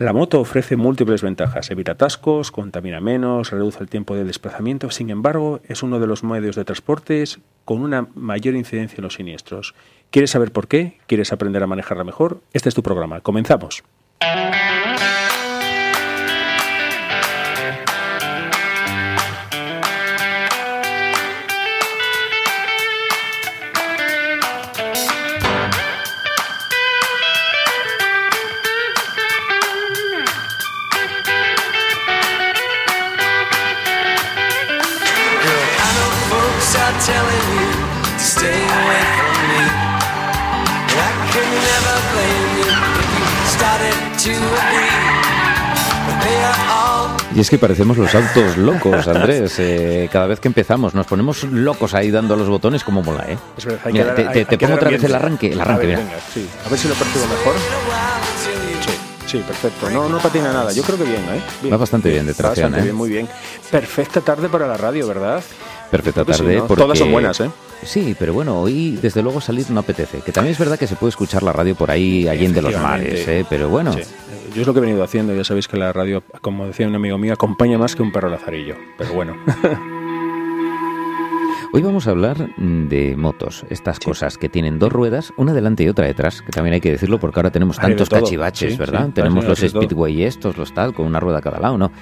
La moto ofrece múltiples ventajas, evita atascos, contamina menos, reduce el tiempo de desplazamiento, sin embargo, es uno de los medios de transporte con una mayor incidencia en los siniestros. ¿Quieres saber por qué? ¿Quieres aprender a manejarla mejor? Este es tu programa. Comenzamos. Y es que parecemos los autos locos, Andrés. Eh, cada vez que empezamos nos ponemos locos ahí dando los botones como mola, ¿eh? Es verdad, hay Mira, que te, dar- te- hay- te hay que pongo otra vez el arranque, el A arranque, ver, mira. venga, sí. A ver si lo percibo mejor. Sí, sí, perfecto. No, no patina nada. Yo creo que bien, ¿eh? Bien. Va bastante bien de tracción, bastante ¿eh? bien, muy bien. Perfecta tarde para la radio, ¿verdad? Perfecta Pues sí, tarde. ¿no? porque- Todas son buenas, ¿eh? Sí, pero bueno, hoy desde luego salir no apetece. Que también es verdad que se puede escuchar la radio por ahí, allende los mares. ¿eh? Pero bueno, Sí. Eh, Yo es lo que he venido haciendo. Ya sabéis que la radio, como decía un amigo mío, acompaña más que un perro lazarillo. Pero bueno. hoy vamos a hablar mm, de motos, estas cosas que tienen dos ruedas, una delante y otra detrás, que también hay que decirlo porque ahora tenemos de tantos cachivaches, Sí, ¿verdad? sí, tenemos sí, los de todo. speedway estos, los tal, con una rueda a cada lado, ¿no?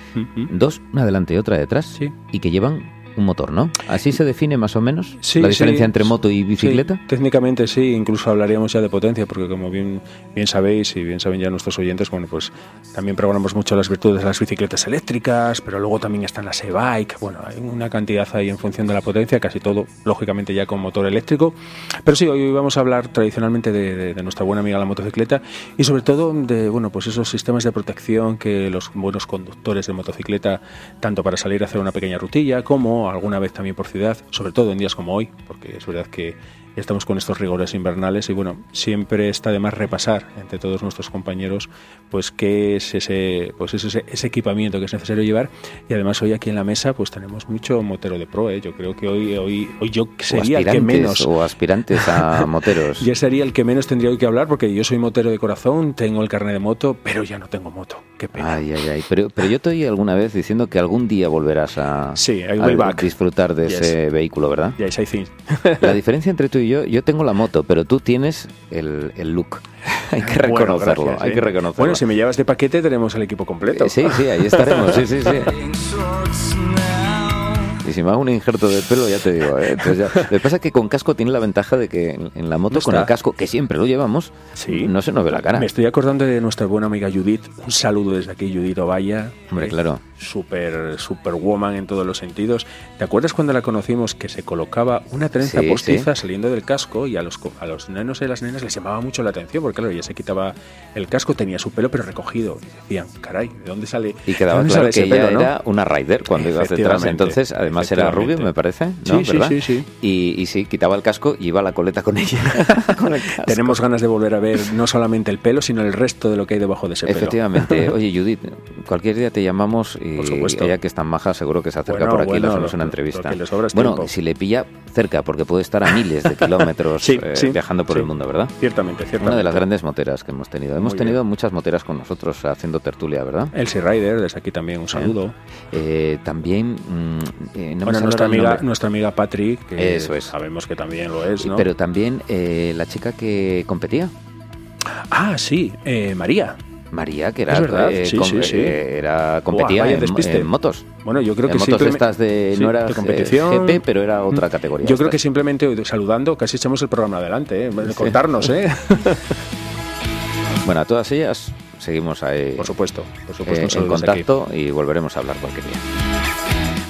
Dos, una delante y otra detrás, Sí. y que llevan un motor, ¿no? Así se define más o menos Sí, la diferencia sí. entre moto y bicicleta. Sí, técnicamente sí, incluso hablaríamos ya de potencia, porque como bien, bien sabéis y bien saben ya nuestros oyentes, bueno, pues también programamos mucho las virtudes de las bicicletas eléctricas, pero luego también están las e-bike, bueno, hay una cantidad ahí en función de la potencia, casi todo, lógicamente, ya con motor eléctrico. Pero sí, hoy vamos a hablar tradicionalmente de, de- de nuestra buena amiga la motocicleta y sobre todo de, bueno, pues esos sistemas de protección que los buenos conductores de motocicleta, tanto para salir a hacer una pequeña rutilla, como alguna vez también por ciudad, sobre todo en días como hoy, porque es verdad que estamos con estos rigores invernales y bueno, siempre está de más repasar entre todos nuestros compañeros pues qué es ese pues ese, ese equipamiento que es necesario llevar y además hoy aquí en la mesa pues tenemos mucho motero de pro, ¿eh? yo creo que hoy hoy hoy yo sería el que menos o aspirantes a moteros. ya sería el que menos tendría hoy que hablar porque yo soy motero de corazón, tengo el carnet de moto, pero ya no tengo moto. Qué pena. Ay, ay, ay. Pero, pero yo te oí alguna vez diciendo que algún día volverás a, Sí, a disfrutar de Yes. ese vehículo, ¿verdad? Yes, I think. La diferencia entre tú y yo, yo tengo la moto, pero tú tienes el, el look. hay que Bueno, reconocerlo, gracias, hay sí. que reconocerlo. Bueno, si me llevas de paquete tenemos el equipo completo. Sí, sí, ahí estaremos, sí, sí, sí. Y si me hago un injerto de pelo, ya te digo. ¿eh? Entonces ya- Lo que pasa es que con casco tiene la ventaja de que en, en la moto, No con el casco, que siempre lo llevamos, Sí. no se nos ve la cara. Me estoy acordando de nuestra buena amiga Judith. Un saludo desde aquí, Judith Ovalla. Hombre, Eh, claro. Super, superwoman en todos los sentidos. ¿Te acuerdas cuando la conocimos que se colocaba una trenza Sí, postiza saliendo del casco y a los, a los nenos y las nenas les llamaba mucho la atención? Porque claro, ella se quitaba el casco, tenía su pelo pero recogido. Y decían, caray, ¿de dónde sale? Y quedaba claro que ese ella pelo, no? era una rider cuando ibas detrás. Entonces, además era rubio, me parece, ¿no? Sí, sí, ¿verdad? sí, sí. Y, y sí, quitaba el casco y iba a la coleta con ella. con el casco. Tenemos ganas de volver a ver no solamente el pelo, sino el resto de lo que hay debajo de ese pelo. Efectivamente. Oye, Judith, cualquier día te llamamos y Por supuesto. ella que es tan maja seguro que se acerca Bueno, por aquí y le bueno, hacemos lo- una entrevista. le sobra bueno, tiempo. si le pilla cerca, porque puede estar a miles de kilómetros Sí, eh, sí, viajando por sí. el mundo, ¿verdad? Ciertamente, ciertamente. Una de las grandes moteras que hemos tenido. Hemos Muy tenido bien. muchas moteras con nosotros haciendo tertulia, ¿verdad? Elsie Rider, desde aquí también un saludo. Eh, también, mm, eh, no bueno, nuestra amiga, nuestra amiga Patrick, que Eso es. sabemos que también lo es, ¿no? Pero también la chica que competía, Ah, sí, eh, María. María, que era, verdad, eh, sí, com- sí, sí. era competía en, motos. Bueno, yo creo en que motos estas de sí, no era de competición. GP, pero era otra categoría. Yo creo que simplemente saludando casi echamos el programa adelante, ¿eh? contarnos, ¿eh? Bueno, a todas ellas seguimos ahí por supuesto, por eh, supuesto. en aquí. contacto y volveremos a hablar cualquier día.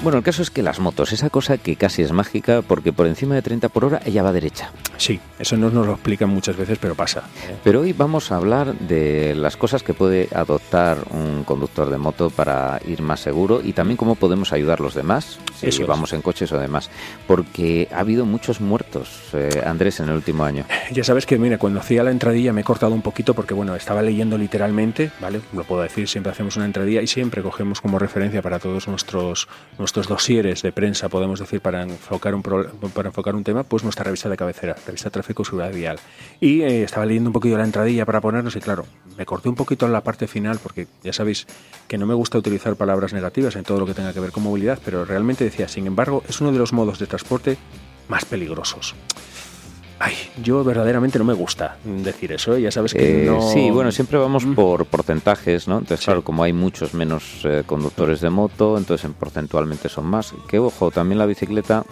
Bueno, el caso es que las motos, esa cosa que casi es mágica, porque por encima de 30 por hora ella va derecha. Sí, eso no nos lo explican muchas veces, pero pasa. ¿eh? Pero hoy vamos a hablar de las cosas que puede adoptar un conductor de moto para ir más seguro y también cómo podemos ayudar a los demás, si Eso es. vamos en coches o demás. Porque ha habido muchos muertos, eh, Andrés, en el último año. Ya sabes que, mira, cuando hacía la entradilla me he cortado un poquito porque, bueno, estaba leyendo literalmente, ¿vale? Lo puedo decir, siempre hacemos una entradilla y siempre cogemos como referencia para todos nuestros, nuestros nuestros dosieres de prensa, podemos decir, para enfocar un, para enfocar un tema, pues nuestra revista de cabecera, revista Tráfico y Seguridad Vial. Y eh, estaba leyendo un poquito la entradilla para ponernos y claro, me corté un poquito en la parte final porque ya sabéis que no me gusta utilizar palabras negativas en todo lo que tenga que ver con movilidad, pero realmente decía, sin embargo, es uno de los modos de transporte más peligrosos. Ay, yo verdaderamente no me gusta decir eso, ¿eh? ya sabes que eh, Sí, bueno, siempre vamos mm. por porcentajes, ¿no? Entonces, claro, como hay muchos menos eh, conductores de moto, entonces porcentualmente son más. Que ojo, también la bicicleta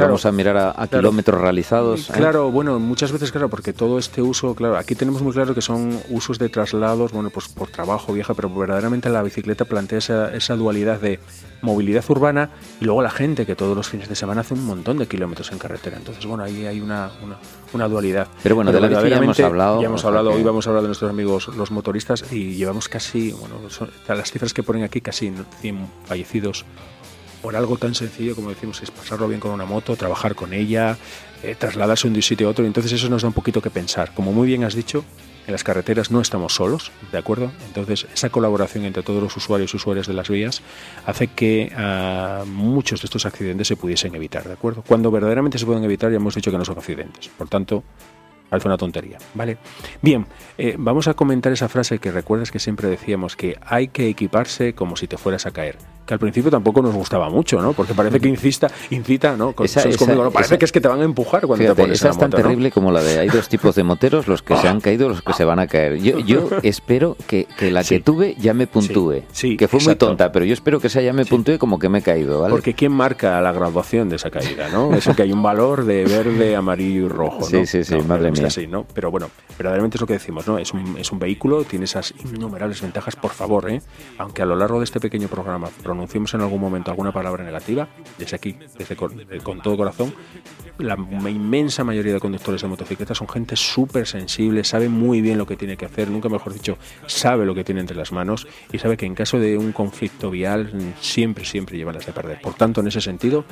vamos a mirar a, kilómetros realizados. ¿eh? Claro, bueno, muchas veces, claro, porque todo este uso, claro, aquí tenemos muy claro que son usos de traslados, bueno, pues por trabajo, vieja, pero verdaderamente la bicicleta plantea esa, esa dualidad de movilidad urbana y luego la gente que todos los fines de semana hace un montón de kilómetros en carretera. Entonces, bueno, ahí hay una, una, dualidad. Pero bueno, de la bici ya hemos hablado. Ya hemos hablado, hoy vamos a hablar de nuestros amigos los motoristas y llevamos casi, bueno, las cifras que ponen aquí, casi 100 fallecidos por algo tan sencillo como decimos, es pasarlo bien con una moto, trabajar con ella, eh, trasladarse de un sitio a otro. Entonces eso nos da un poquito que pensar. Como muy bien has dicho, en las carreteras no estamos solos, ¿de acuerdo? Entonces esa colaboración entre todos los usuarios y usuarias de las vías hace que ah, muchos de estos accidentes se pudiesen evitar, ¿de acuerdo? Cuando verdaderamente se pueden evitar ya hemos dicho que no son accidentes. Por tanto, parece una tontería, ¿vale? Bien, eh, vamos a comentar esa frase que recuerdas que siempre decíamos que hay que equiparse como si te fueras a caer que al principio tampoco nos gustaba mucho, ¿no? Porque parece que incita, incita ¿no? Parece que es que te van a empujar cuando te pones esa es tan terrible como la de hay dos tipos de moteros, los que se han caído, los que se van a caer. Yo, yo espero que, que la que tuve ya me puntúe, sí, que fue muy tonta, pero yo espero que esa ya me puntúe como que me he caído, ¿vale? Porque ¿quién marca la graduación de esa caída, no? Eso que hay un valor de verde, amarillo y rojo, ¿no? Sí, sí, sí, madre mía. Así, ¿no? Pero bueno, verdaderamente es lo que decimos, ¿no? Es un, es un vehículo, tiene esas innumerables ventajas, por favor, ¿eh? Aunque a lo largo de este pequeño programa pronunciemos en algún momento alguna palabra negativa, desde aquí, desde con, todo corazón, la inmensa mayoría de conductores de motocicletas son gente súper sensible, sabe muy bien lo que tiene que hacer, nunca mejor dicho, sabe lo que tiene entre las manos y sabe que en caso de un conflicto vial siempre, siempre lleva las de perder. Por tanto, en ese sentido,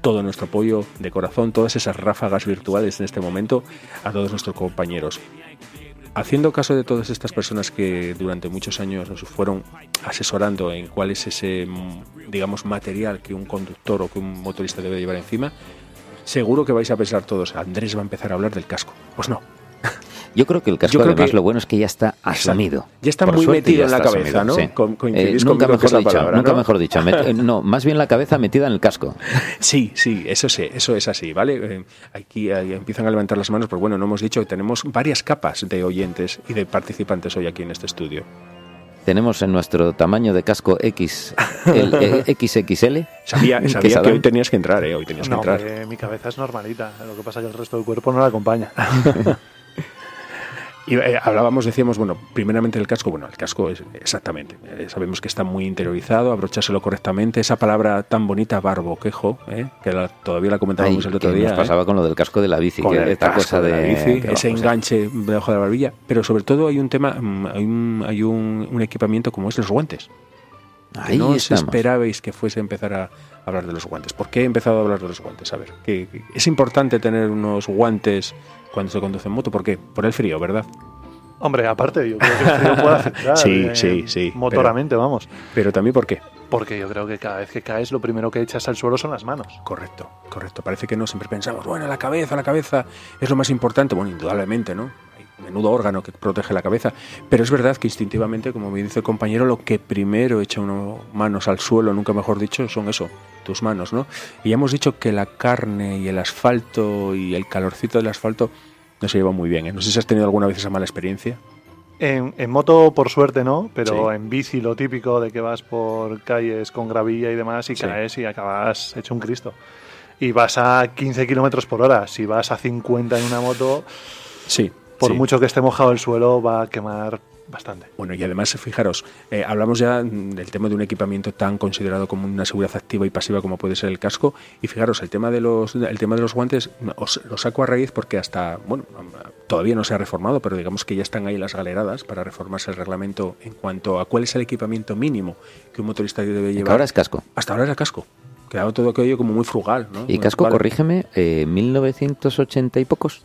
todo nuestro apoyo de corazón, todas esas ráfagas virtuales en este momento a todos nuestros compañeros haciendo caso de todas estas personas que durante muchos años nos fueron asesorando en cuál es ese, digamos, material que un conductor o que un motorista debe llevar encima, seguro que vais a pensar todos, Andrés va a empezar a hablar del casco. Pues no, yo creo que el casco, además, lo bueno es que ya está asumido. Ya está muy metido en la cabeza, ¿no? Eh, nunca mejor dicho, nunca mejor dicho. Eh, ¿no? más bien la cabeza metida en el casco. Sí, sí, eso sí, eso es así, ¿vale? Eh, aquí, empiezan a levantar las manos, pues bueno, no hemos dicho que tenemos varias capas de oyentes y de participantes hoy aquí en este estudio. Tenemos en nuestro tamaño de casco X, el, XXL. Sabía, sabía que, hoy tenías que entrar, ¿eh? Hoy tenías que entrar. mi cabeza es normalita, lo que pasa es que el resto del cuerpo no la acompaña. Y eh, hablábamos, decíamos, bueno, primeramente el casco, bueno, el casco es exactamente, eh, sabemos que está muy interiorizado, abrochárselo correctamente, esa palabra tan bonita, barboquejo, ¿eh? que todavía la comentábamos el otro día. Nos pasaba con lo del casco de la bici, que esta cosa de, la bici, ese enganche debajo de la barbilla, pero sobre todo hay un tema, mm, hay un, hay un, equipamiento como es los guantes. Ahí no os esperabais que fuese a empezar a hablar de los guantes. ¿Por qué he empezado a hablar de los guantes? A ver, que es importante tener unos guantes cuando se conduce en moto. ¿Por qué? Por el frío, ¿verdad? Hombre, aparte, yo creo que el frío puede afectar. sí, eh, sí, sí. Motoramente, vamos. Pero también, ¿por qué? Porque yo creo que cada vez que caes, lo primero que echas al suelo son las manos. Correcto, correcto. Parece que no, siempre pensamos, bueno, la cabeza, la cabeza es lo más importante. Bueno, indudablemente, ¿no? Hay menudo órgano que protege la cabeza. Pero es verdad que instintivamente, como me dice el compañero, lo que primero echa uno manos al suelo, nunca mejor dicho, son eso, tus manos, ¿no? Y ya hemos dicho que la carne y el asfalto y el calorcito del asfalto no se lleva muy bien. ¿eh? No sé si has tenido alguna vez esa mala experiencia. En, moto, por suerte, no, pero en bici lo típico de que vas por calles con gravilla y demás y caes y acabas hecho un Cristo. Y vas a 15 kilómetros por hora. Si vas a 50 en una moto, sí, por mucho que esté mojado el suelo, va a quemar bastante. Bueno, y además, fijaros, eh, hablamos ya del tema de un equipamiento tan considerado como una seguridad activa y pasiva como puede ser el casco. Y fijaros, el tema de los, el tema de los guantes os, lo saco a raíz porque hasta, bueno, todavía no se ha reformado, pero digamos que ya están ahí las galeradas para reformarse el reglamento en cuanto a cuál es el equipamiento mínimo que un motorista debe llevar. ahora es casco. Hasta ahora es el casco. Quedaba todo aquello como muy frugal. ¿Y casco, corrígeme, eh, 1980 y pocos?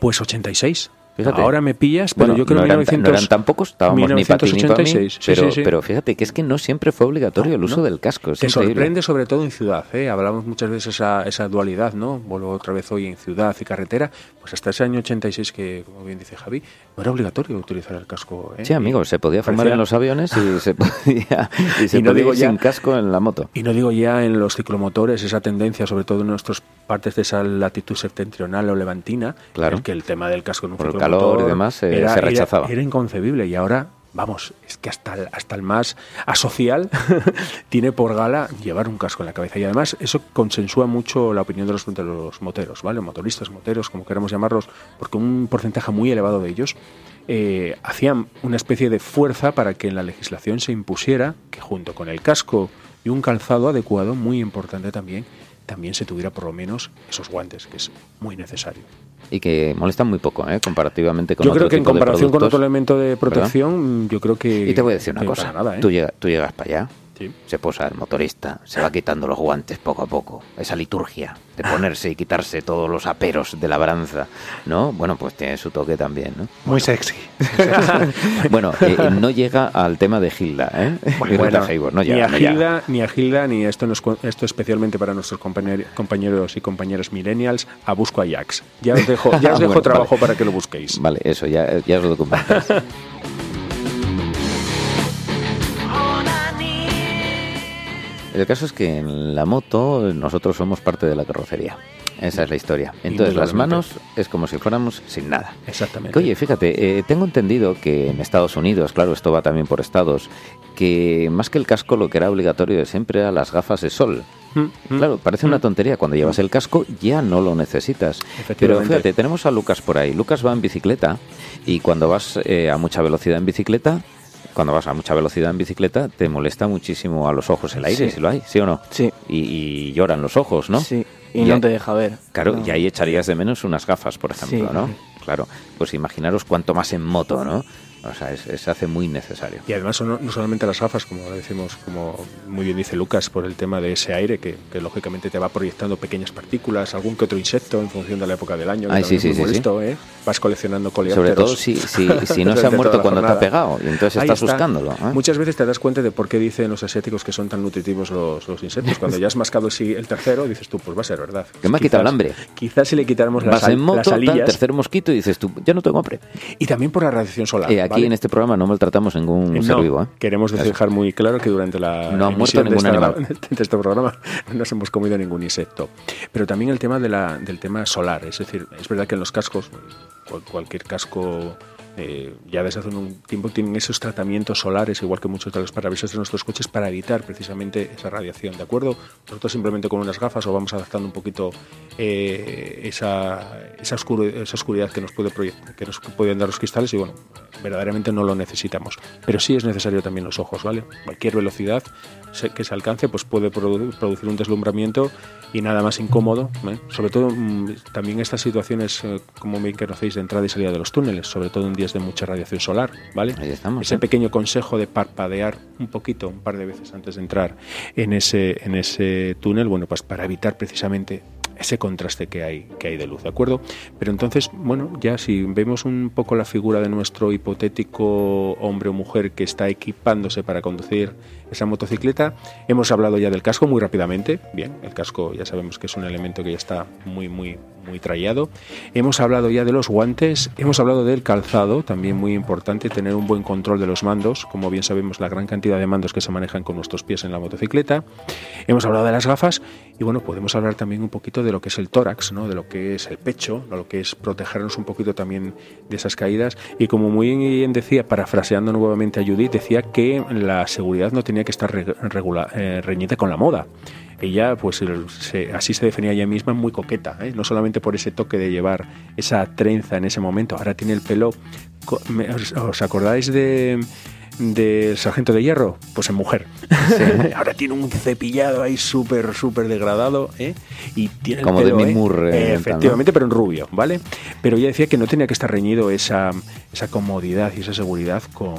Pues 86. Ahora me pillas, pero yo creo que no, eran, no eran tan pocos, estábamos ni para para mí, pero, pero, fíjate que es que no siempre fue obligatorio el uso del casco. Te sorprende sobre todo en ciudad, ¿eh? hablamos muchas veces esa, esa dualidad, ¿no? Vuelvo otra vez hoy en ciudad y carretera, pues hasta ese año 86 que, como bien dice Javi, no era obligatorio utilizar el casco. ¿eh? Sí, amigo, se podía fumar en los aviones y se podía, y se podía ir sin casco en la moto. Y no digo ya en los ciclomotores, esa tendencia, sobre todo en nuestras partes de esa latitud septentrional o levantina, claro. que el tema del casco en un Por calor y demás eh, se rechazaba. Era, inconcebible y ahora, vamos, es que hasta el, hasta el más asocial tiene por gala llevar un casco en la cabeza. Y además eso consensúa mucho la opinión de los, de los moteros, ¿vale? Motoristas, moteros, como queramos llamarlos, porque un porcentaje muy elevado de ellos eh, hacían una especie de fuerza para que en la legislación se impusiera que junto con el casco y un calzado adecuado, muy importante también, también se tuviera por lo menos esos guantes, que es muy necesario. Y que molestan muy poco, ¿eh? comparativamente con Yo creo que en comparación con otro elemento de protección, yo creo que... Y te voy a decir una cosa, nada, ¿eh? tú, tú llegas para allá, se posa el motorista, se va quitando los guantes poco a poco. Esa liturgia de ponerse y quitarse todos los aperos de labranza, ¿no? Bueno, pues tiene su toque también, ¿no? Muy sexy. bueno, eh, eh, no llega al tema de Gilda, ¿eh? no ni, a Gilda, ni a Gilda, ni esto, esto especialmente para nuestros compañeros y compañeras millennials, a Busco Ajax. Ya os dejo, ya os dejo trabajo para que lo busquéis. Vale, eso, ya, ya os lo documentáis. El caso es que en la moto nosotros somos parte de la carrocería. Esa es la historia. Entonces, las manos es como si fuéramos sin nada. Exactamente. Oye, fíjate, eh, tengo entendido que en Estados Unidos, claro, esto va también por estados, que más que el casco lo que era obligatorio de siempre era las gafas de sol. Mm, mm, claro, parece una mm. tontería. Cuando llevas el casco ya no lo necesitas. Pero fíjate, tenemos a Lucas por ahí. Lucas va en bicicleta y cuando vas eh, a mucha velocidad en bicicleta, cuando vas a mucha velocidad en bicicleta, te molesta muchísimo a los ojos el aire, si lo hay, ¿sí o no? Sí. Y, lloran los ojos, ¿no? Sí, y, no te deja ver. Claro, y ahí echarías de menos unas gafas, por ejemplo, ¿no? Claro, pues imaginaros cuánto más en moto, ¿no? O sea, se hace muy necesario. Y además no, solamente las gafas, como decimos, como muy bien dice Lucas, por el tema de ese aire que, lógicamente te va proyectando pequeñas partículas, algún que otro insecto en función de la época del año. sí, sí, sí, ¿eh? Vas coleccionando coleópteros. Sobre todo si, si, no se ha muerto cuando te ha pegado y entonces estás buscándolo. ¿eh? Muchas veces te das cuenta de por qué dicen los asiáticos que son tan nutritivos los, los insectos. Cuando ya has mascado el tercero, dices tú, pues va a ser verdad. Que me ha quitado el hambre. Quizás si le quitáramos las, en moto, las alillas. tercer mosquito y dices tú, ya no tengo hambre. Y también por la radiación solar. Aquí en este programa no maltratamos ningún ser vivo. ¿eh? Queremos dejar muy claro que durante la no ha muerto ningún animal. De este programa no nos hemos comido ningún insecto. Pero también el tema de la, del tema solar. Es decir, es verdad que en los cascos, cualquier casco eh, ya desde hace un tiempo tienen esos tratamientos solares, igual que muchos de los parabrisas de nuestros coches, para evitar precisamente esa radiación, ¿de acuerdo? Nosotros simplemente con unas gafas o vamos adaptando un poquito eh, esa, esa, esa, oscuridad que nos, puede que nos pueden dar los cristales y bueno, verdaderamente no lo necesitamos. Pero sí es necesario también los ojos, ¿vale? Cualquier velocidad que se alcance pues puede producir un deslumbramiento y nada más incómodo, ¿eh? sobre todo mm, también estas situaciones, como bien conocéis, de entrada y salida de los túneles, sobre todo en días de mucha radiación solar, ¿vale? Ahí estamos, ese ¿eh? pequeño consejo de parpadear un poquito, un par de veces antes de entrar en ese, en ese túnel, bueno, pues para evitar precisamente ese contraste que hay, que hay de luz, ¿de acuerdo? Pero entonces, bueno, ya si vemos un poco la figura de nuestro hipotético hombre o mujer que está equipándose para conducir esa motocicleta, hemos hablado ya del casco muy rápidamente, bien, el casco ya sabemos que es un elemento que ya está muy, muy, muy trallado. Hemos hablado ya de los guantes, hemos hablado del calzado, también muy importante tener un buen control de los mandos, como bien sabemos la gran cantidad de mandos que se manejan con nuestros pies en la motocicleta. Hemos hablado de las gafas y bueno, podemos hablar también un poquito de lo que es el tórax, ¿no? de lo que es el pecho, de lo que es protegernos un poquito también de esas caídas. Y como muy bien decía, parafraseando nuevamente a Judith, decía que la seguridad no tenía que estar eh, reñida con la moda ella pues así se definía ella misma muy coqueta, ¿eh? no solamente por ese toque de llevar esa trenza en ese momento, ahora tiene el pelo, ¿os acordáis de del sargento de hierro? Pues en mujer. Ahora tiene un cepillado ahí súper, súper degradado. ¿eh? Y tiene Como de mi ¿eh? Efectivamente, pero en rubio, ¿vale? Pero ya decía que no tenía que estar reñido esa, esa comodidad y esa seguridad con,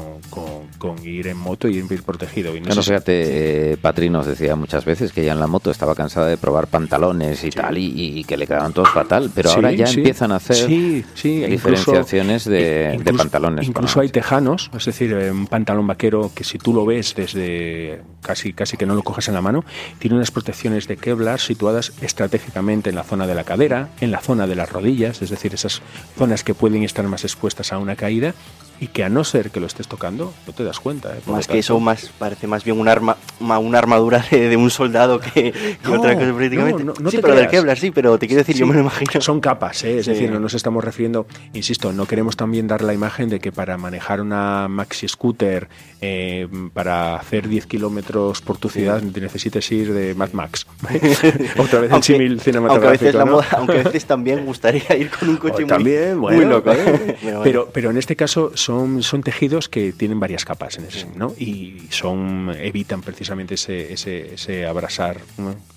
con, ir en moto y ir protegido. Y no fíjate, eh, Patri nos decía muchas veces que ya en la moto estaba cansada de probar pantalones y tal, y, que le quedaban todos fatal, pero ahora ya empiezan a hacer diferenciaciones de, pantalones. Incluso hay tejanos, es decir, un pantalón vaquero que si tú lo ves desde casi, casi que no lo coges en la mano, tiene unas protecciones de Kevlar situadas estratégicamente en la zona de la cadera, en la zona de las rodillas, es decir, esas zonas que pueden estar más expuestas a una caída y que a no ser que lo estés tocando, no te das cuenta. ¿eh? Más que eso, más parece más bien un arma, una armadura de, un soldado que, otra cosa prácticamente. No, sí, pero del Kevlar, sí, pero te quiero decir, yo me lo imagino. Son capas, ¿eh? es decir, no nos estamos refiriendo, insisto, no queremos también dar la imagen de que para manejar una maxi scooter, eh, para hacer 10 kilómetros por tu ciudad, necesites ir de Mad Max. otra vez en símil cinematográfico. Aunque a, veces, también gustaría ir con un coche muy, muy loco. ¿eh? pero, pero en este caso son, son tejidos que tienen varias capas en ese, ¿no? Y son evitan precisamente ese, ese, ese abrasar,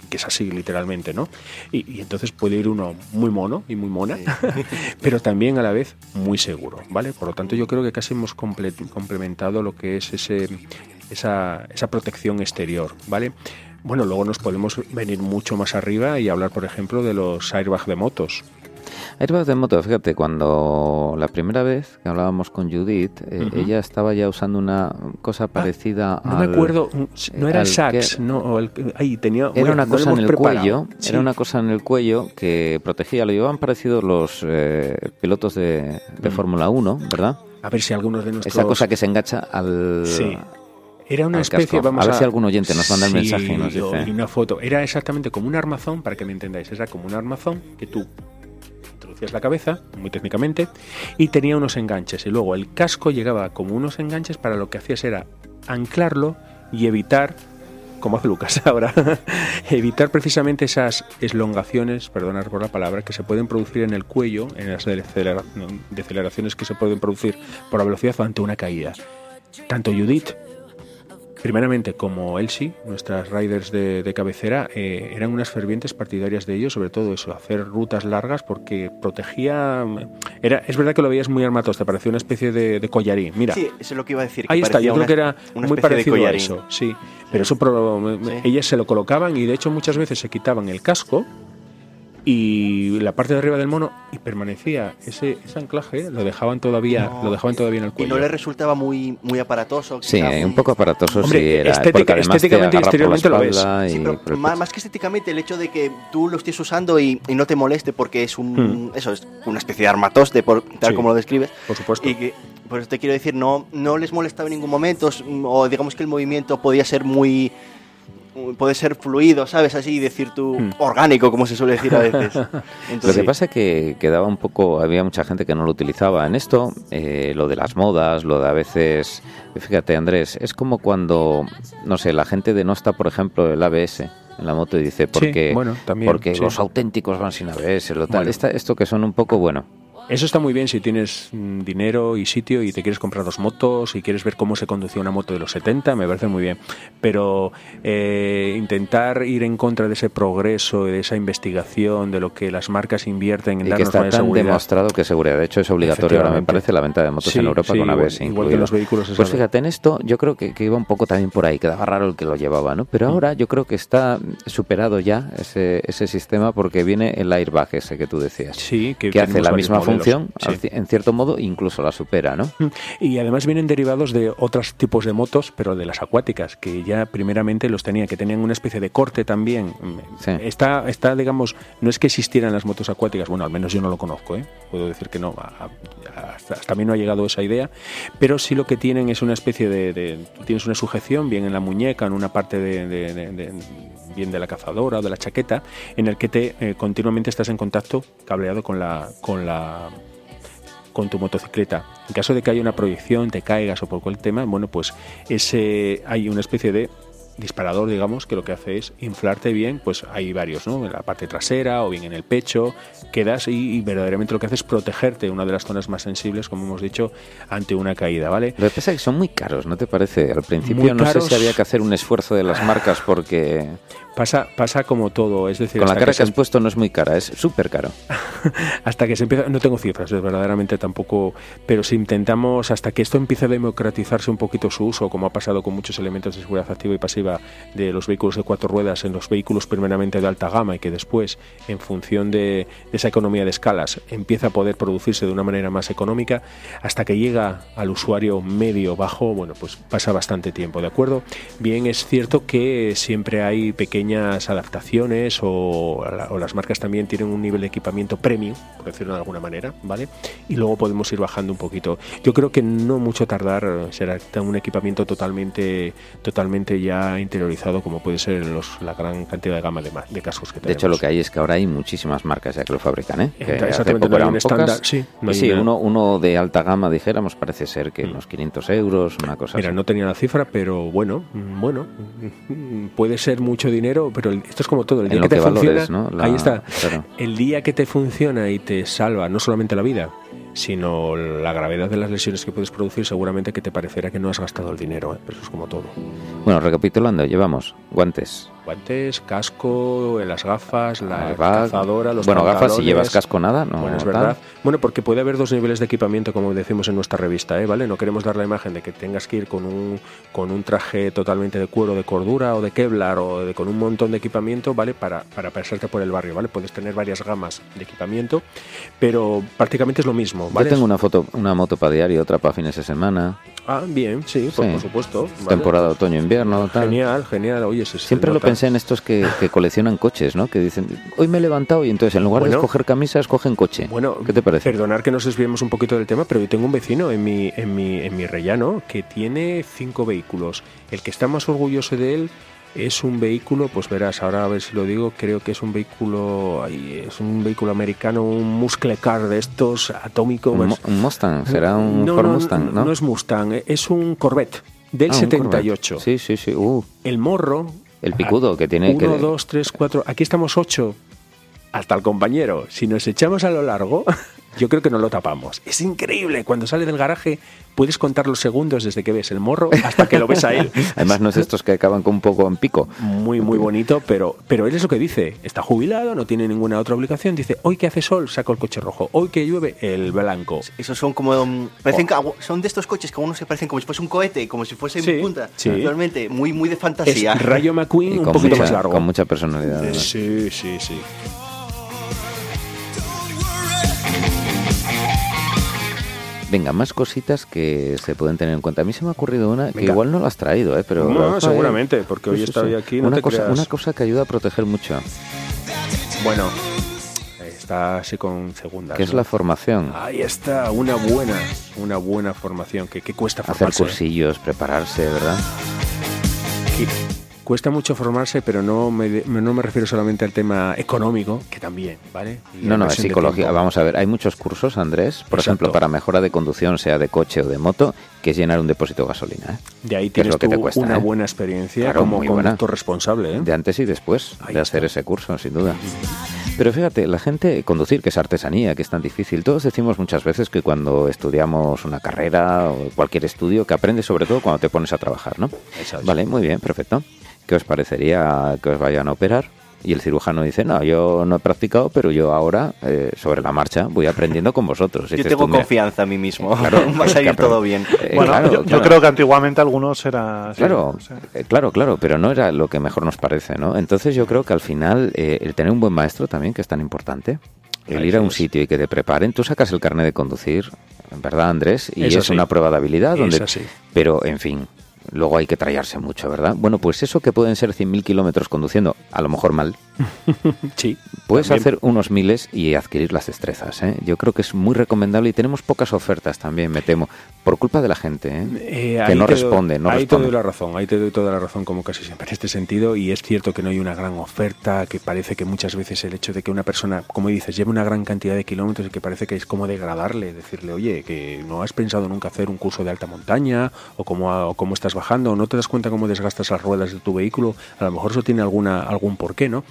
que es así literalmente, ¿no? Y, entonces puede ir uno muy mono y muy mona, pero también a la vez muy seguro, ¿vale? Por lo tanto, yo creo que casi hemos complementado lo que es ese, esa, esa protección exterior, ¿vale? Bueno, luego nos podemos venir mucho más arriba y hablar, por ejemplo, de los airbags de motos. Airbag de moto, fíjate, cuando la primera vez que hablábamos con Judith, eh, ella estaba ya usando una cosa ah, parecida no me acuerdo, no era el sax, no, ahí tenía... Era una cosa en el cuello, era una cosa en el cuello que protegía, lo llevaban parecido los eh, pilotos de, de Fórmula 1, ¿verdad? A ver si algunos de nuestros... Esa cosa que se engancha al... Sí. Era una especie, vamos a ver si algún oyente nos manda el mensaje y nos dice. Y una foto. Era exactamente como un armazón, para que me entendáis, era como un armazón que tú la cabeza, muy técnicamente, y tenía unos enganches. Y luego el casco llegaba como unos enganches para lo que hacías era anclarlo y evitar, como hace Lucas ahora, evitar precisamente esas elongaciones, perdonad por la palabra, que se pueden producir en el cuello, en las deceleraciones que se pueden producir por la velocidad ante una caída. Tanto Judith primeramente como Elsie, nuestras riders de, cabecera, eh, eran unas fervientes partidarias de ello, sobre todo eso, hacer rutas largas porque protegía... Era, es verdad que lo veías muy armatos, te parecía una especie de, collarín. Mira, sí, eso es lo que iba a decir. Ahí está, yo creo que era muy parecido a eso, sí. Pero eso, ellas se lo colocaban y de hecho muchas veces se quitaban el casco y la parte de arriba del mono y permanecía ese, ese anclaje lo dejaban todavía lo dejaban todavía en el cuello y no le resultaba muy muy aparatoso sí un poco aparatoso sí era estéticamente y exteriormente lo ves. sí, pero más, que estéticamente el hecho de que tú lo estés usando y, no te moleste porque es un hmm. eso es una especie de armatoste por, tal como lo describes por supuesto. y que por eso te quiero decir no no les molestaba en ningún momento o digamos que el movimiento podía ser muy puede ser fluido, ¿sabes? Así decir tú, hmm. orgánico, como se suele decir a veces. lo que pasa es que quedaba un poco, había mucha gente que no lo utilizaba. En esto, eh, lo de las modas, lo de a veces, fíjate Andrés, es como cuando, no sé, la gente denota, por ejemplo, el ABS en la moto y dice, porque, bueno, también, porque los auténticos van sin ABS, lo tal. esto que son un poco, bueno, eso está muy bien si tienes mm, dinero y sitio y te quieres comprar dos motos y quieres ver cómo se conducía una moto de los 70, me parece muy bien. Pero eh, intentar ir en contra de ese progreso de esa investigación, de lo que las marcas invierten en y darnos que está tan demostrado que seguridad. De hecho, es obligatorio ahora, me parece, la venta de motos en Europa con ABS Igual que los vehículos. Pues fíjate, en esto yo creo que, iba un poco también por ahí, quedaba raro el que lo llevaba, ¿no? Pero mm. ahora yo creo que está superado ya ese, ese sistema porque viene el airbag ese que tú decías. Sí, que, que hace la misma función en cierto modo incluso la supera, ¿no? Y además vienen derivados de otros tipos de motos, pero de las acuáticas, que ya primeramente los tenía, que tenían una especie de corte también. Está, está, digamos, no es que existieran las motos acuáticas, bueno, al menos yo no lo conozco, ¿eh? puedo decir que no, hasta, a mí no ha llegado esa idea, pero sí lo que tienen es una especie de, tienes una sujeción, bien en la muñeca, en una parte de, bien de la cazadora o de la chaqueta, en el que te eh, continuamente estás en contacto cableado con la, con la con tu motocicleta. En caso de que haya una proyección, te caigas o por cualquier tema, bueno, pues ese hay una especie de disparador, digamos, que lo que hace es inflarte bien, pues hay varios, ¿no? En la parte trasera o bien en el pecho, quedas y, verdaderamente lo que hace es protegerte, una de las zonas más sensibles, como hemos dicho, ante una caída, ¿vale? Lo que pasa es que son muy caros, ¿no te parece? Al principio no sé si había que hacer un esfuerzo de las marcas porque... Pasa, pasa como todo, es decir... Con la cara que, has puesto no es muy cara, es súper caro. hasta que se empieza... No tengo cifras, verdaderamente tampoco... Pero si intentamos, hasta que esto empiece a democratizarse un poquito su uso, como ha pasado con muchos elementos de seguridad activa y pasiva de los vehículos de cuatro ruedas en los vehículos primeramente de alta gama y que después, en función de, esa economía de escalas, empieza a poder producirse de una manera más económica, hasta que llega al usuario medio bajo, bueno, pues pasa bastante tiempo, ¿de acuerdo? Bien, es cierto que siempre hay pequeños adaptaciones o, las marcas también tienen un nivel de equipamiento premium, por decirlo de alguna manera, ¿vale? Y luego podemos ir bajando un poquito. Yo creo que no mucho tardar será un equipamiento totalmente totalmente ya interiorizado como puede ser los, la gran cantidad de gama de, de cascos que tenemos. De hecho, lo que hay es que ahora hay muchísimas marcas ya que lo fabrican, ¿eh? Que Exactamente, no hay un estándar, sí. sí, uno, uno de alta gama, dijéramos, parece ser que mm. unos 500 euros, una cosa Mira, no tenía la cifra, pero bueno, bueno, puede ser mucho dinero pero esto es como todo. El día que, te funciona, ahí está. El día que te funciona y te salva no solamente la vida, sino la gravedad de las lesiones que puedes producir, seguramente que te parecerá que no has gastado el dinero, ¿eh? pero eso es como todo. Bueno, recapitulando, llevamos guantes, guantes, casco, las gafas, la cazadora, los Bueno, gafas si llevas casco nada, no. Bueno, es verdad. Bueno, porque puede haber dos niveles de equipamiento, como decimos en nuestra revista, ¿eh? ¿vale? No queremos dar la imagen de que tengas que ir con un, con un traje totalmente de cuero de cordura o de Kevlar o de, con un montón de equipamiento, ¿vale? Para, para pasarte por el barrio, ¿vale? Puedes tener varias gamas de equipamiento, pero prácticamente es lo mismo, ¿vale? Yo tengo una foto, una moto para diario, otra para fines de semana. Ah, bien, sí, por, supuesto. Temporada otoño-invierno, tal. Genial, genial. Oye, Siempre lo pensé en estos que, coleccionan coches, ¿no? Que dicen, hoy me he levantado y entonces en lugar de escoger camisas, cogen coche. Bueno, ¿qué te parece? Perdonar que nos desviemos un poquito del tema, pero yo tengo un vecino en mi, en mi, en mi rellano que tiene cinco vehículos. El que está más orgulloso de él es un vehículo, pues verás, ahora a ver si lo digo, creo que es un vehículo, es un vehículo americano, un muscle car de estos atómicos. Un, Mustang, será un Ford Mustang, ¿no? No es Mustang, es un Corvette del 78. Ah, sí, sí, sí. Uh. El morro. El picudo que tiene. Uno, dos, tres, cuatro. Aquí estamos ocho. Hasta el compañero. Si nos echamos a lo largo, yo creo que no lo tapamos. Es increíble. Cuando sale del garaje puedes contar los segundos desde que ves el morro hasta que lo ves a él. Además no es estos que acaban con un poco en pico. Muy, muy bonito, pero, pero él es lo que dice. Está jubilado, no tiene ninguna otra obligación. Dice, hoy que hace sol, saco el coche rojo. Hoy que llueve, el blanco. Esos son como... Um, parecen, oh. Son de estos coches que a uno se parecen como si fuese un cohete, como si fuese sí, punta. Sí. Realmente, muy, muy de fantasía. Es Rayo McQueen un poquito más largo. Con mucha personalidad. Sí, sí, sí. Venga, más cositas que se pueden tener en cuenta. A mí se me ha ocurrido una que igual no lo has traído, ¿eh? pero no, seguramente, porque hoy estoy aquí. una, cosa, una cosa que ayuda a proteger mucho. Bueno, está así con segunda. ¿Qué es la formación? Ahí está, una buena, una buena formación. ¿Qué, cuesta formarse? Hacer cursillos, prepararse, ¿verdad? Cuesta mucho formarse, pero no me, no me refiero solamente al tema económico, que también, ¿vale? no, no, es psicología. Vamos a ver, hay muchos cursos, Andrés, por ejemplo, para mejora de conducción, sea de coche o de moto, que es llenar un depósito de gasolina. ¿eh? De ahí tienes tú una ¿eh? buena experiencia como conductor responsable. ¿eh? De antes y después de hacer ese curso, sin duda. Pero fíjate, la gente, conducir, que es artesanía, que es tan difícil, todos decimos muchas veces que cuando estudiamos una carrera o cualquier estudio, que aprendes sobre todo cuando te pones a trabajar, ¿no? Vale, muy bien, perfecto. ¿Qué os parecería que os vayan a operar? Y el cirujano dice, no, yo no he practicado, pero yo ahora, eh, sobre la marcha, voy aprendiendo con vosotros. yo tengo confianza en mí mismo, claro, va a salir todo bien. Eh, bueno, yo, creo que antiguamente algunos era... Claro, eh, claro, claro, pero no era lo que mejor nos parece, ¿no? Entonces yo creo que al final el tener un buen maestro también, que es tan importante, el ir a un sitio y que te preparen, tú sacas el carnet de conducir, verdad, Andrés, y es una prueba de habilidad, donde, pero en fin, luego hay que trallarse mucho, ¿verdad? Bueno, pues eso que pueden ser 100.000 kilómetros conduciendo, a lo mejor mal, sí. Puedes hacer unos miles y adquirir las destrezas. ¿eh? Yo creo que es muy recomendable y tenemos pocas ofertas también, me temo, por culpa de la gente, ¿eh? Eh, que no responde. doy- no ahí responde. te doy la razón, ahí te doy toda la razón, como casi siempre en este sentido. Y es cierto que no hay una gran oferta, que parece que muchas veces el hecho de que una persona, como dices, lleve una gran cantidad de kilómetros y que parece que es como degradarle, decirle, oye, que no has pensado nunca hacer un curso de alta montaña, o cómo, o cómo estás bajando, o no te das cuenta cómo desgastas las ruedas de tu vehículo. A lo mejor eso tiene alguna, algún porqué, ¿no?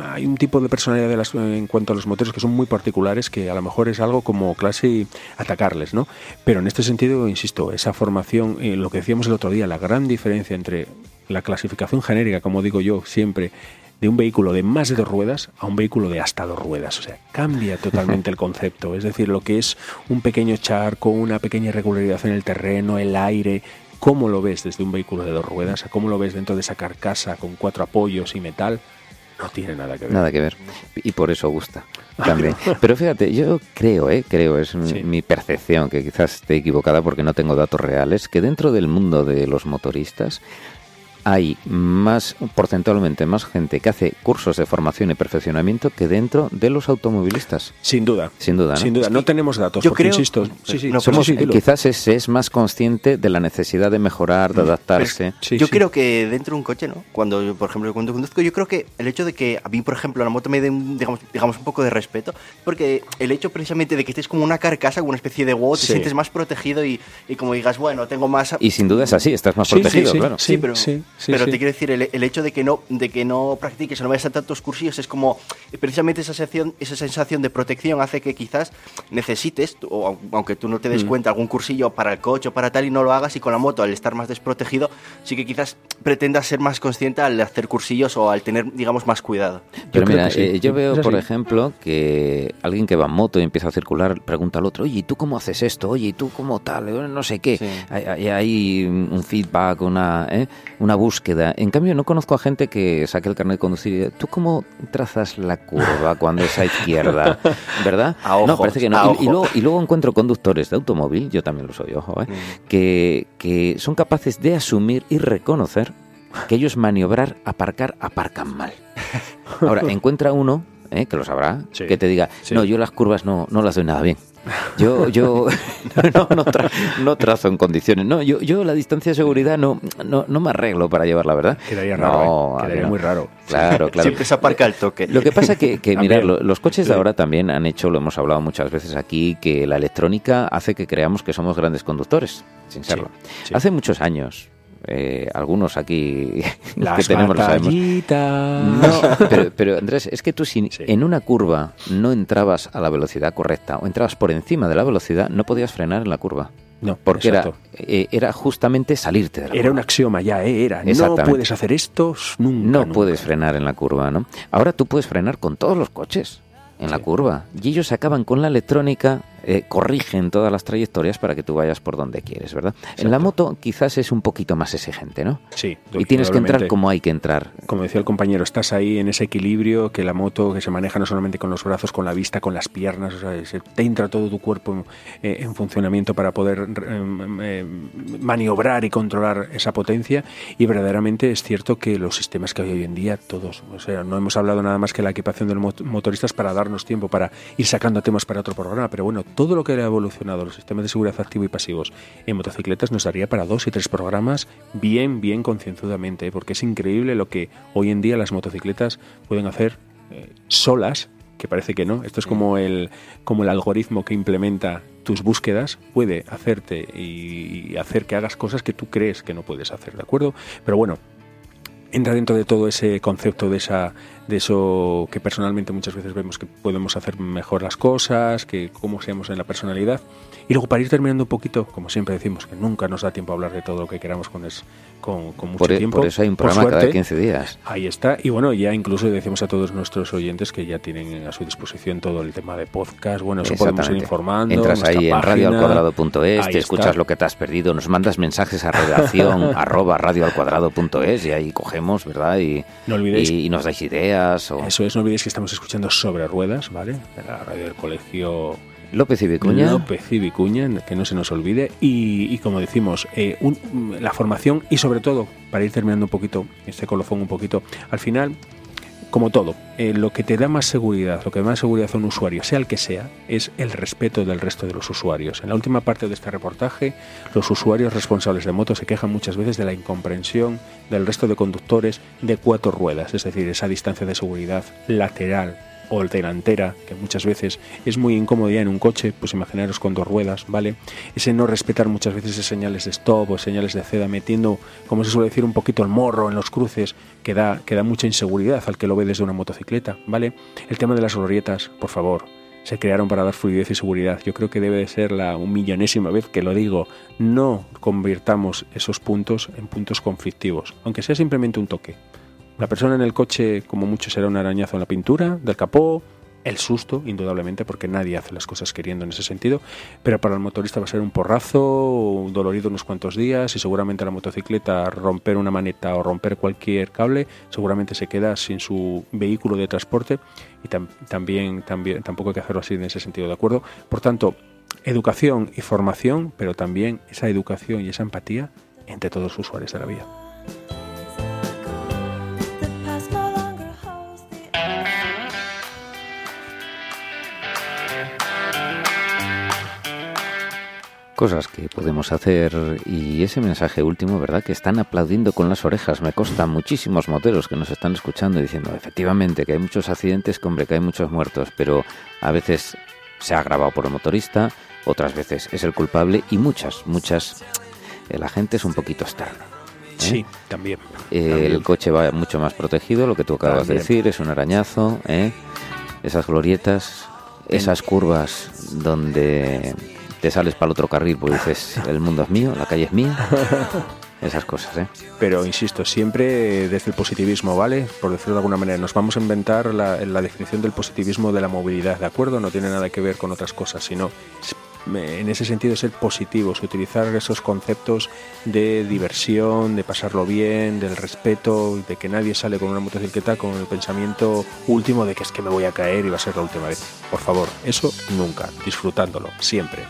Hay un tipo de personalidad de las, en cuanto a los moteros que son muy particulares que a lo mejor es algo como clase atacarles, ¿no? Pero en este sentido, insisto, esa formación, eh, lo que decíamos el otro día, la gran diferencia entre la clasificación genérica, como digo yo siempre, de un vehículo de más de dos ruedas a un vehículo de hasta dos ruedas. O sea, cambia totalmente el concepto. Es decir, lo que es un pequeño charco, una pequeña irregularidad en el terreno, el aire, cómo lo ves desde un vehículo de dos ruedas, a cómo lo ves dentro de esa carcasa con cuatro apoyos y metal, no tiene nada que ver. Nada que ver. Y por eso gusta también. Pero fíjate, yo creo, ¿eh? creo, es mi- Sí. mi percepción, que quizás esté equivocada porque no tengo datos reales, que dentro del mundo de los motoristas hay más, porcentualmente más gente que hace cursos de formación y perfeccionamiento que dentro de los automovilistas. Sin duda. Sin duda, ¿no? Sin duda. No tenemos datos, yo porque creo- insisto. Sí, sí, No, Somos, sí, sí, dilo. quizás es, es más consciente de la necesidad de mejorar, de adaptarse. Sí, yo sí. creo que dentro de un coche, ¿no? Cuando, yo, por ejemplo, cuando conduzco, yo creo que el hecho de que a mí, por ejemplo, la moto me dé, un, digamos, digamos, un poco de respeto, porque el hecho precisamente de que estés como una carcasa, como una especie de WOT, te Sí. sientes más protegido y, y como digas, bueno, tengo más... Y sin duda es así, estás más Sí, protegido, sí, sí. claro. Sí, pero, sí, sí, pero sí. te quiero decir, el, el hecho de que no de que no practiques o no vayas a tantos cursillos es como precisamente esa sensación, esa sensación de protección hace que quizás necesites, o au- aunque tú no te Mm. des cuenta, algún cursillo para el coche o para tal y no lo hagas y con la moto al estar más desprotegido, sí que quizás pretendas ser más consciente al hacer cursillos o al tener, digamos, más cuidado. Pero creo mira, sí. eh, yo veo, por ejemplo, que alguien que va en moto y empieza a circular pregunta al otro, oye, ¿y tú cómo haces esto? Oye, ¿y tú cómo tal? Eh, No sé qué. Sí. Hay, hay- hay un feedback, una, ¿eh? una búsqueda. En cambio, no conozco a gente que saque el carnet de conducir y diga, ¿tú cómo trazas la curva cuando es a izquierda? ¿Verdad? A no, ojo, parece que no. a Y- luego, y luego encuentro conductores de automóvil, yo también lo soy, ojo, ¿eh? Mm. que, que son capaces de asumir y reconocer que ellos maniobrar, aparcar, aparcan mal. Ahora, encuentra uno, ¿eh? que lo sabrá, Sí. que te diga, Sí. no, yo las curvas no, no las doy nada bien. Yo, yo no, no, tra- no trazo en condiciones. No, yo, yo la distancia de seguridad no, no, no me arreglo para llevarla, ¿verdad? Quedaría No, raro, a ¿eh? que Quedaría no. muy raro. Claro, claro. Siempre se aparca el toque. Lo que pasa que, que lo- los coches de ahora también han hecho, lo hemos hablado muchas veces aquí, que la electrónica hace que creamos que somos grandes conductores, sin serlo. sí. Hace muchos años, eh, algunos aquí Las que tenemos lo sabemos. No, pero, pero Andrés, es que tú si Sí. en una curva no entrabas a la velocidad correcta o entrabas por encima de la velocidad, no podías frenar en la curva. No, Porque era, eh, era justamente salirte de la Era curva. un axioma ya, ¿eh? Era. No puedes hacer esto nunca. No nunca. puedes frenar en la curva, ¿no? Ahora tú puedes frenar con todos los coches en la curva. Y ellos acaban con la electrónica, eh, corrigen todas las trayectorias para que tú vayas por donde quieres, ¿verdad? En la moto quizás es un poquito más exigente, ¿no? Sí. Y tienes que entrar como hay que entrar. Como decía el compañero, estás ahí en ese equilibrio que la moto que se maneja no solamente con los brazos, con la vista, con las piernas, o sea, se- te entra todo tu cuerpo eh, en funcionamiento para poder eh, maniobrar y controlar esa potencia y verdaderamente es cierto que los sistemas que hay hoy en día, todos, o sea, no hemos hablado nada más que la equipación de los mot- motoristas para darnos tiempo para ir sacando temas para otro programa, pero bueno, todo lo que ha evolucionado, los sistemas de seguridad activo y pasivos en motocicletas nos daría para dos y tres programas bien, bien concienzudamente, ¿eh? porque es increíble lo que hoy en día las motocicletas pueden hacer eh, solas, que parece que no. Esto es como el, como el algoritmo que implementa tus búsquedas, puede hacerte y, y hacer que hagas cosas que tú crees que no puedes hacer, ¿de acuerdo? Pero bueno, entra dentro de todo ese concepto de esa de eso que personalmente muchas veces vemos que podemos hacer mejor las cosas, que cómo seamos en la personalidad. Y luego para ir terminando un poquito, como siempre decimos, que nunca nos da tiempo a hablar de todo lo que queramos con, es, con, con mucho Por, e- tiempo. por eso hay un programa cada suerte, 15 días. Ahí está. Y bueno, ya incluso decimos a todos nuestros oyentes que ya tienen a su disposición todo el tema de podcast. Bueno, eso podemos ir informando. Entras ahí en radioalcuadrado.es, te escuchas está. lo que te has perdido, nos mandas mensajes a redacción arroba radioalcuadrado.es y ahí cogemos, ¿verdad? Y, No olvidéis- y, y nos dais ideas. O... Eso es, no olvidéis que estamos escuchando sobre ruedas, ¿vale? La radio del colegio López y Vicuña. López y Vicuña, que no se nos olvide. Y, y como decimos, eh, un- la formación y sobre todo, para ir terminando un poquito, este colofón un poquito, al final como todo, eh, lo que te da más seguridad, lo que da más seguridad a un usuario, sea el que sea, es el respeto del resto de los usuarios. En la última parte de este reportaje, los usuarios responsables de motos se quejan muchas veces de la incomprensión del resto de conductores de cuatro ruedas, es decir, esa distancia de seguridad lateral o delantera, que muchas veces es muy incómodo en un coche, pues imaginaros con dos ruedas, ¿vale? Ese no respetar muchas veces esas señales de stop o señales de ceda, metiendo, como se suele decir, un poquito el morro en los cruces, que da, que da mucha inseguridad al que lo ve desde una motocicleta, ¿vale? El tema de las glorietas, por favor, se crearon para dar fluidez y seguridad. Yo creo que debe de ser la un millonésima vez que lo digo. No convirtamos esos puntos en puntos conflictivos, aunque sea simplemente un toque. La persona en el coche, como mucho, será un arañazo en la pintura del capó, el susto, indudablemente, porque nadie hace las cosas queriendo en ese sentido, pero para el motorista va a ser un porrazo, un dolorido unos cuantos días y seguramente la motocicleta romper una maneta o romper cualquier cable, seguramente se queda sin su vehículo de transporte y también, también tampoco hay que hacerlo así en ese sentido, ¿de acuerdo? Por tanto, educación y formación, pero también esa educación y esa empatía entre todos los usuarios de la vía. Cosas que podemos hacer y ese mensaje último, ¿verdad? Que están aplaudiendo con las orejas. Me consta muchísimos moteros que nos están escuchando diciendo, efectivamente, que hay muchos accidentes, que hombre, que hay muchos muertos, pero a veces se ha agravado por el motorista, otras veces es el culpable y muchas, muchas, eh, la gente es un poquito externa. ¿eh? Sí, también, El coche va mucho más protegido, lo que tú acabas de decir, es un arañazo, ¿eh? esas glorietas, esas curvas donde te sales para el otro carril porque dices, el mundo es mío, la calle es mía. Esas cosas, ¿eh? Pero insisto, siempre desde el positivismo, ¿vale? Por decirlo de alguna manera, nos vamos a inventar la, la definición del positivismo de la movilidad, ¿de acuerdo? No tiene nada que ver con otras cosas, sino en ese sentido ser positivos, utilizar esos conceptos de diversión, de pasarlo bien, del respeto, de que nadie sale con una motocicleta con el pensamiento último de que es que me voy a caer y va a ser la última vez. Por favor, eso nunca, disfrutándolo, siempre.